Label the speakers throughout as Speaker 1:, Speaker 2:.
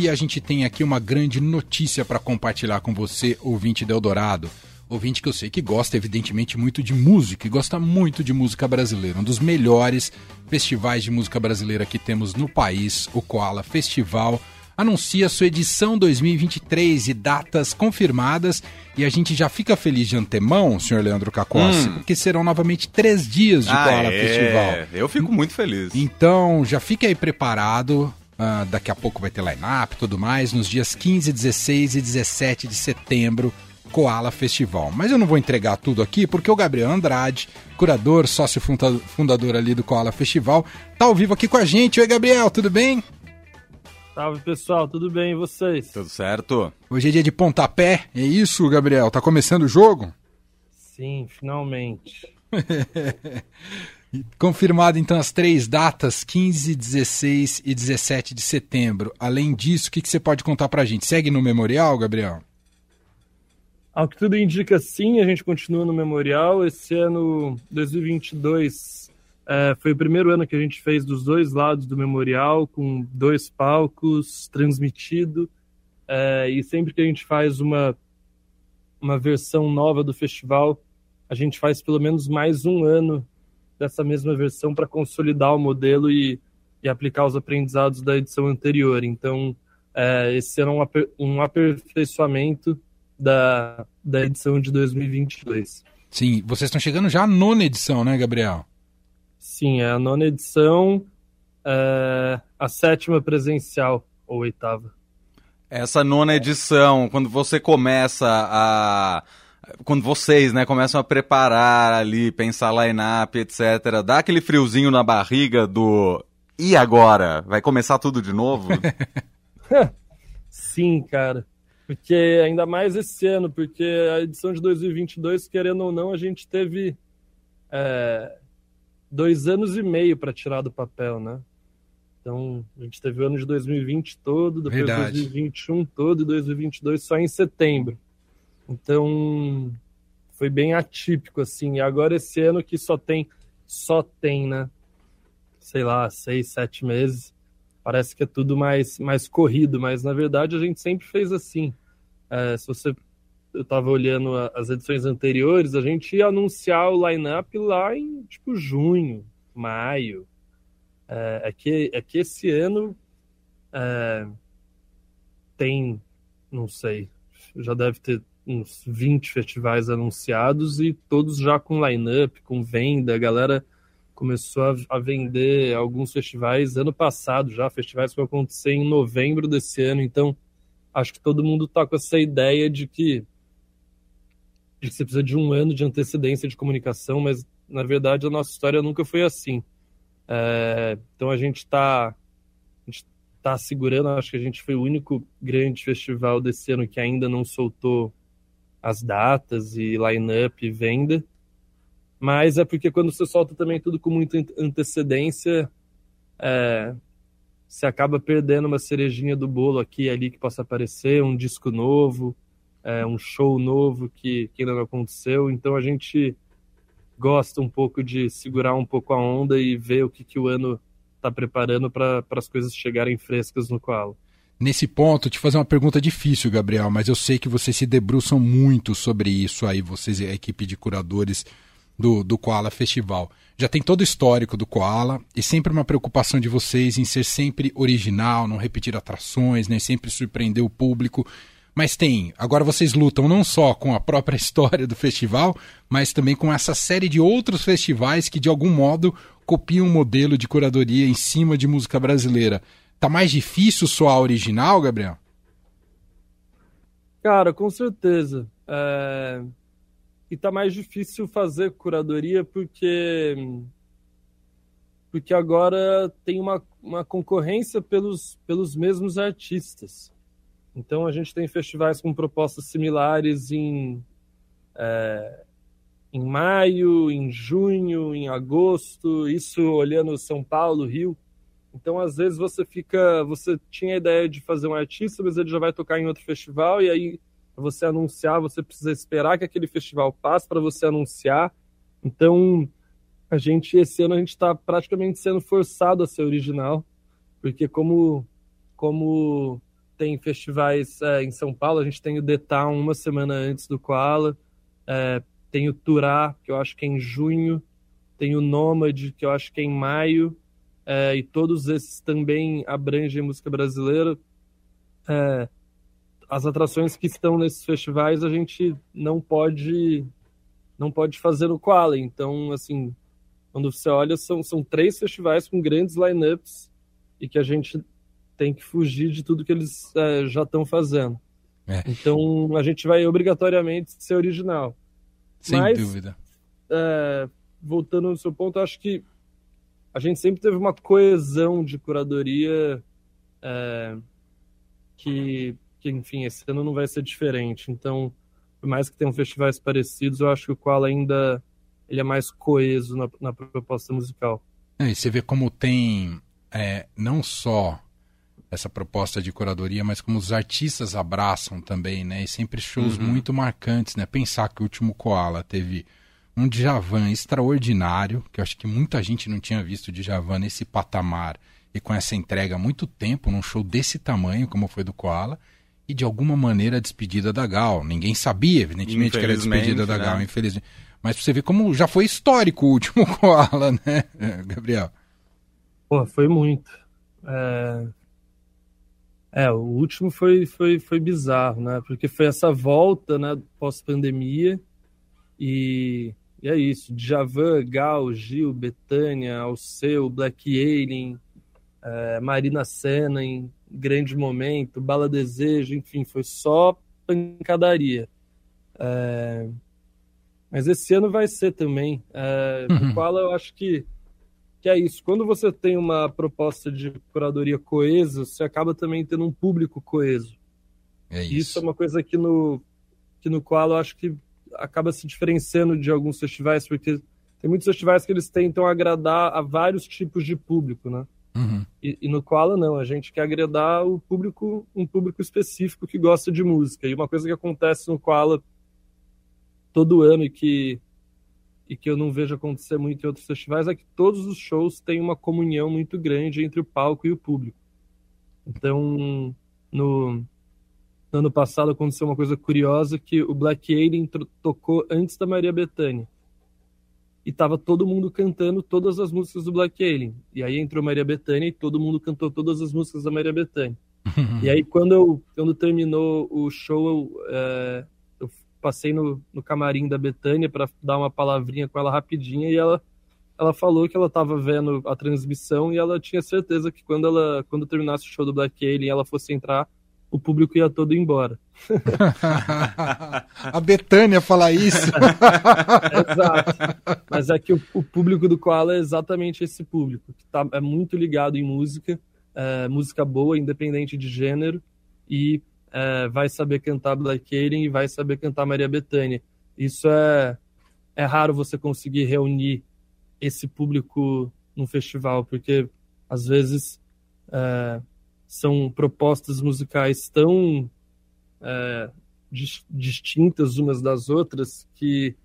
Speaker 1: E a gente tem aqui uma grande notícia para compartilhar com você, ouvinte do Eldorado. Ouvinte que eu sei que gosta, evidentemente, muito de música e gosta muito de música brasileira. Um dos melhores festivais de música brasileira que temos no país, o Koala Festival anuncia sua edição 2023 e datas confirmadas. E a gente já fica feliz de antemão, senhor Leandro Cacossi, hum. porque serão novamente três dias de ah, Koala é. Festival.
Speaker 2: Eu fico muito feliz.
Speaker 1: Então, já fique aí preparado. Uh, daqui a pouco vai ter line-up e tudo mais, nos dias 15, 16 e 17 de setembro, Koala Festival. Mas eu não vou entregar tudo aqui, porque o Gabriel Andrade, curador, sócio fundador ali do Koala Festival, tá ao vivo aqui com a gente. Oi, Gabriel, tudo bem?
Speaker 3: Salve pessoal, tudo bem e vocês?
Speaker 2: Tudo certo.
Speaker 1: Hoje é dia de pontapé, é isso, Gabriel? Tá começando o jogo?
Speaker 3: Sim, finalmente.
Speaker 1: Confirmado então as três datas, 15, 16 e 17 de setembro. Além disso, o que, que você pode contar pra gente? Segue no memorial, Gabriel?
Speaker 3: Ao que tudo indica, sim, a gente continua no memorial. Esse ano, 2022, é, foi o primeiro ano que a gente fez dos dois lados do memorial, com dois palcos, transmitido. É, e sempre que a gente faz uma, uma versão nova do festival, a gente faz pelo menos mais um ano dessa mesma versão para consolidar o modelo e, e, aplicar os aprendizados da edição anterior. Então, é, esse era um, aper, um aperfeiçoamento da, da edição de 2022.
Speaker 1: Sim, vocês estão chegando já à nona edição, né, Gabriel?
Speaker 3: Sim, é a nona edição, é a sétima presencial, ou oitava.
Speaker 2: Essa nona edição, quando você começa a. Quando vocês né, começam a preparar ali, pensar line-up, etc., dá aquele friozinho na barriga do. E agora? Vai começar tudo de novo?
Speaker 3: Sim, cara. Porque ainda mais esse ano, porque a edição de 2022, querendo ou não, a gente teve é, dois anos e meio para tirar do papel, né? Então, a gente teve o ano de 2020 todo, depois Verdade. 2021 todo e 2022 só em setembro. Então, foi bem atípico, assim. E agora esse ano que só tem, só tem, né? Sei lá, seis, sete meses. Parece que é tudo mais, mais corrido, mas na verdade a gente sempre fez assim. É, se você eu estava olhando as edições anteriores, a gente ia anunciar o line-up lá em tipo junho, maio. É, é, que, é que esse ano é, tem, não sei, já deve ter uns 20 festivais anunciados e todos já com line-up, com venda. A galera começou a, a, vender alguns festivais ano passado já, festivais que vão acontecer em novembro desse ano. Então, acho que todo mundo está com essa ideia de que de que você precisa de um ano de antecedência de comunicação, mas na verdade a nossa história nunca foi assim. É, então a gente está tá segurando, acho que a gente foi o único grande festival desse ano que ainda não soltou as datas e line-up e venda. Mas é porque quando você solta também tudo com muita antecedência, é, você acaba perdendo uma cerejinha do bolo aqui e ali que possa aparecer, um disco novo, é, um show novo que, que ainda não aconteceu. Então a gente gosta um pouco de segurar um pouco a onda e ver o que, que o ano está preparando para as coisas chegarem frescas no Koala.
Speaker 1: Nesse ponto, te fazer uma pergunta difícil, Gabriel, mas eu sei que vocês se debruçam muito sobre isso aí, vocês a equipe de curadores do, do Koala Festival. Já tem todo o histórico do Koala e sempre uma preocupação de vocês em ser sempre original, não repetir atrações, nem sempre surpreender o público. Mas tem, agora vocês lutam não só com a própria história do festival, mas também com essa série de outros festivais que de algum modo copiam um modelo de curadoria em cima de música brasileira. Tá mais difícil soar original, Gabriel?
Speaker 3: Cara, com certeza. É... E tá mais difícil fazer curadoria porque porque agora tem uma, uma concorrência pelos, pelos mesmos artistas. Então a gente tem festivais com propostas similares em, é, em maio, em junho, em agosto, isso olhando São Paulo, Rio. Então às vezes você fica, você tinha a ideia de fazer um artista, mas ele já vai tocar em outro festival e aí você anunciar, você precisa esperar que aquele festival passe para você anunciar. Então a gente esse ano a gente está praticamente sendo forçado a ser original, porque como como tem festivais é, em São Paulo, a gente tem o Town uma semana antes do Koala, é, tem o Turá, que eu acho que é em junho, tem o Nômade, que eu acho que é em maio, é, e todos esses também abrangem música brasileira. É, as atrações que estão nesses festivais a gente não pode não pode fazer no Koala. Então, assim, quando você olha, são, são três festivais com grandes lineups e que a gente tem que fugir de tudo que eles é, já estão fazendo. É. Então, a gente vai obrigatoriamente ser original.
Speaker 1: Sem Mas, dúvida.
Speaker 3: É, voltando no seu ponto, acho que a gente sempre teve uma coesão de curadoria é, que, que, enfim, esse ano não vai ser diferente. Então, por mais que tenham festivais parecidos, eu acho que o qual ainda ele é mais coeso na, na proposta musical.
Speaker 1: É, e você vê como tem é, não só essa proposta de curadoria, mas como os artistas abraçam também, né? E sempre shows uhum. muito marcantes, né? Pensar que o último Koala teve um Djavan extraordinário, que eu acho que muita gente não tinha visto o Djavan nesse patamar e com essa entrega há muito tempo, num show desse tamanho, como foi do Koala, e de alguma maneira a despedida da Gal. Ninguém sabia, evidentemente, que era a despedida da né? Gal, infelizmente. Mas você vê como já foi histórico o último Koala, né, Gabriel?
Speaker 3: Pô, foi muito. É... é, o último foi, foi, foi bizarro, né? Porque foi essa volta, né, pós-pandemia e e é isso, Djavan, Gal, Gil, Betânia, Alceu, Black Alien, é, Marina Senna em grande momento, Bala Desejo, enfim, foi só pancadaria. É, mas esse ano vai ser também. É, uhum. Fala, eu acho que, que é isso. Quando você tem uma proposta de curadoria coesa, você acaba também tendo um público coeso. É isso. isso é uma coisa que no, que no qual eu acho que acaba se diferenciando de alguns festivais, porque tem muitos festivais que eles tentam agradar a vários tipos de público, né? Uhum. E, e, no Koala não, a gente quer agradar o público, um público específico que gosta de música. E uma coisa que acontece no Koala todo ano e que e que eu não vejo acontecer muito em outros festivais é que todos os shows têm uma comunhão muito grande entre o palco e o público. Então, no, no ano passado aconteceu uma coisa curiosa que o Black Alien tocou antes da Maria Bethânia. E tava todo mundo cantando todas as músicas do Black Alien. E aí entrou Maria Bethânia e todo mundo cantou todas as músicas da Maria Bethânia. e aí quando, eu, quando terminou o show, eu, é, eu passei no, no camarim da Bethânia para dar uma palavrinha com ela rapidinha e ela ela falou que ela estava vendo a transmissão e ela tinha certeza que quando ela quando terminasse o show do Black Alien ela fosse entrar o público ia todo embora.
Speaker 1: a Betânia falar isso.
Speaker 3: Exato. Mas é que o, o, público do Koala é exatamente esse público, que tá, é muito ligado em música, é, música boa, independente de gênero, e é, vai saber cantar Black Alien e vai saber cantar Maria Bethânia. Isso é, é raro você conseguir reunir esse público num festival, porque às vezes é, são propostas musicais tão é, distintas umas das outras que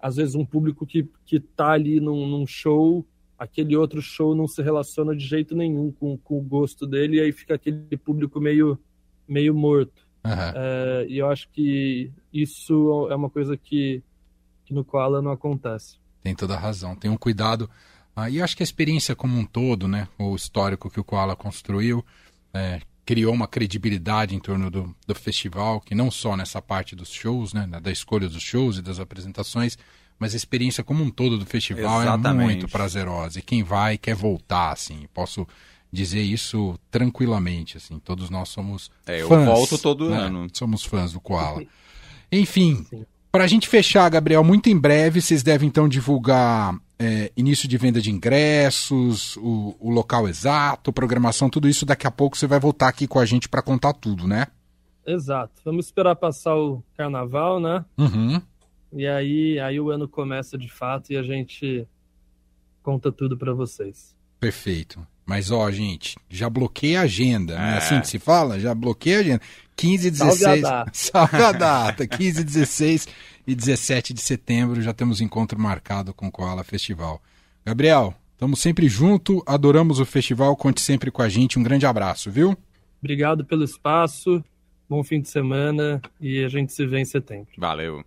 Speaker 3: às vezes um público que que está ali num, num, show aquele outro show não se relaciona de jeito nenhum com, com o gosto dele e aí fica aquele público meio meio morto. Uhum. é, e eu acho que isso é uma coisa que, que no Koala não acontece.
Speaker 1: Tem toda a razão tem um cuidado. Ah, e acho que a experiência como um todo né o histórico que o Koala construiu é, criou uma credibilidade em torno do, do festival, que não só nessa parte dos shows, né, da escolha dos shows e das apresentações, mas a experiência como um todo do festival é Exatamente. é muito prazerosa. E quem vai quer voltar, assim. Posso dizer isso tranquilamente, assim. Todos nós somos é,
Speaker 2: fãs. Eu volto todo
Speaker 1: né?
Speaker 2: ano.
Speaker 1: Somos fãs do Koala. Enfim, para a gente fechar, Gabriel, muito em breve vocês devem então divulgar é, início de venda de ingressos, o, o, local exato, programação, tudo isso. Daqui a pouco você vai voltar aqui com a gente para contar tudo, né?
Speaker 3: Exato. Vamos esperar passar o carnaval, né?
Speaker 1: Uhum.
Speaker 3: E aí, aí o ano começa de fato e a gente conta tudo para vocês.
Speaker 1: Perfeito. Mas ó, gente, já bloqueei a agenda, é. é assim que se fala? Já bloqueei a agenda. 15 e 16. Salve a data. Salve a data. 15 e 16 e 17 de setembro já temos encontro marcado com o Koala Festival. Gabriel, estamos sempre junto, adoramos o festival, conte sempre com a gente. Um grande abraço, viu?
Speaker 3: Obrigado pelo espaço. Bom fim de semana e a gente se vê em setembro.
Speaker 2: Valeu.